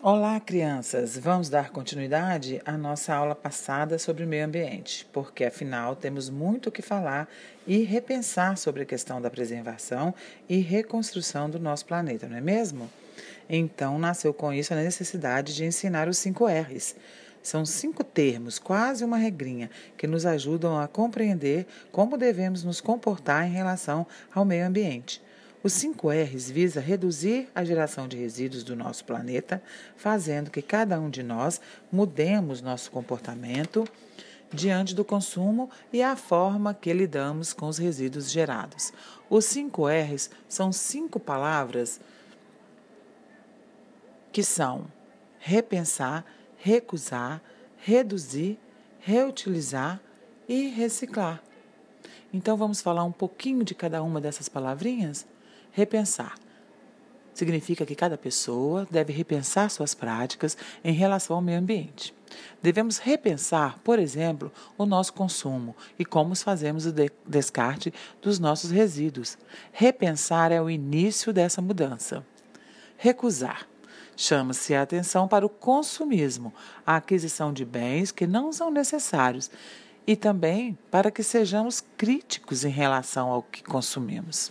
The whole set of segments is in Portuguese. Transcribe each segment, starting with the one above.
Olá, crianças! Vamos dar continuidade à nossa aula passada sobre o meio ambiente, porque afinal temos muito o que falar e repensar sobre a questão da preservação e reconstrução do nosso planeta, não é mesmo? Então nasceu com isso a necessidade de ensinar os cinco R's. São cinco termos, quase uma regrinha, que nos ajudam a compreender como devemos nos comportar em relação ao meio ambiente. Os 5 R's visa reduzir a geração de resíduos do nosso planeta, fazendo que cada um de nós mudemos nosso comportamento diante do consumo e a forma que lidamos com os resíduos gerados. Os 5 R's são cinco palavras que são repensar, recusar, reduzir, reutilizar e reciclar. Então vamos falar um pouquinho de cada uma dessas palavrinhas? Repensar. Significa que cada pessoa deve repensar suas práticas em relação ao meio ambiente. Devemos repensar, por exemplo, o nosso consumo e como fazemos o de descarte dos nossos resíduos. Repensar é o início dessa mudança. Recusar. Chama-se a atenção para o consumismo, a aquisição de bens que não são necessários e também para que sejamos críticos em relação ao que consumimos.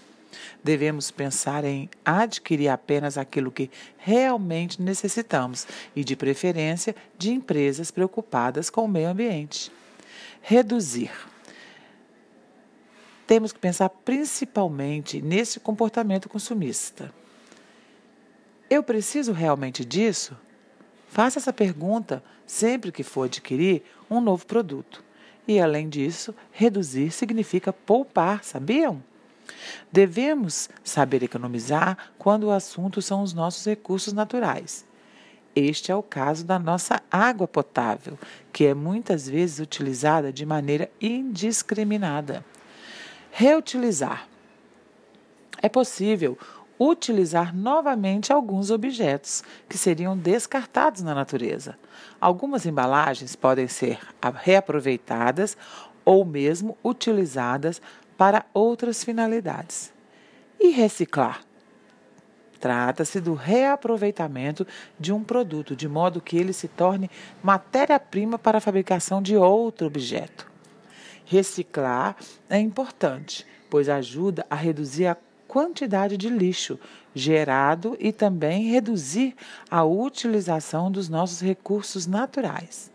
Devemos pensar em adquirir apenas aquilo que realmente necessitamos e, de preferência, de empresas preocupadas com o meio ambiente. Reduzir. Temos que pensar principalmente nesse comportamento consumista. Eu preciso realmente disso? Faça essa pergunta sempre que for adquirir um novo produto. E, além disso, reduzir significa poupar, sabiam? Devemos saber economizar quando o assunto são os nossos recursos naturais. Este é o caso da nossa água potável, que é muitas vezes utilizada de maneira indiscriminada. Reutilizar. É possível utilizar novamente alguns objetos que seriam descartados na natureza. Algumas embalagens podem ser reaproveitadas ou mesmo utilizadas para outras finalidades. E reciclar? Trata-se do reaproveitamento de um produto, de modo que ele se torne matéria-prima para a fabricação de outro objeto. Reciclar é importante, pois ajuda a reduzir a quantidade de lixo gerado e também reduzir a utilização dos nossos recursos naturais.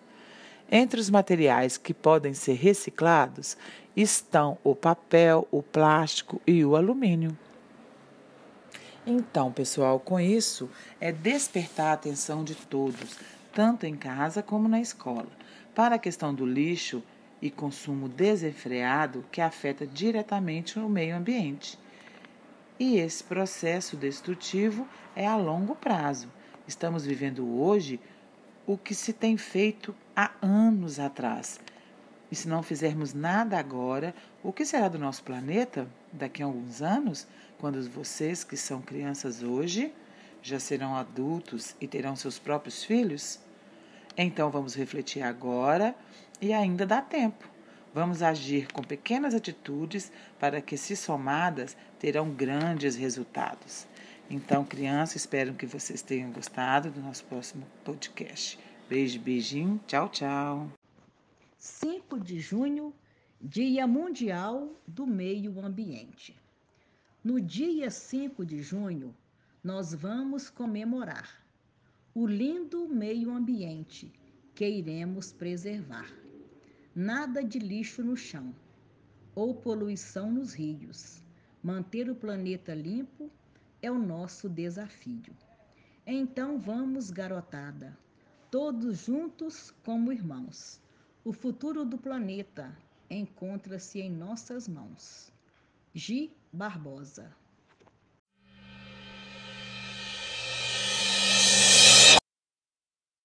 Entre os materiais que podem ser reciclados estão o papel, o plástico e o alumínio. Então, pessoal, com isso é despertar a atenção de todos, tanto em casa como na escola, para a questão do lixo e consumo desenfreado que afeta diretamente o meio ambiente. E esse processo destrutivo é a longo prazo. Estamos vivendo hoje o que se tem feito há anos atrás. E se não fizermos nada agora, o que será do nosso planeta daqui a alguns anos, quando vocês que são crianças hoje já serão adultos e terão seus próprios filhos? Então vamos refletir agora e ainda dá tempo. Vamos agir com pequenas atitudes para que, se somadas, terão grandes resultados. Então, crianças, espero que vocês tenham gostado do nosso próximo podcast. Beijo, beijinho, tchau, tchau. 5 de junho, Dia Mundial do Meio Ambiente. No dia 5 de junho, nós vamos comemorar o lindo meio ambiente que iremos preservar. Nada de lixo no chão ou poluição nos rios. Manter o planeta limpo é o nosso desafio. Então vamos, garotada, todos juntos como irmãos. O futuro do planeta encontra-se em nossas mãos. Gi Barbosa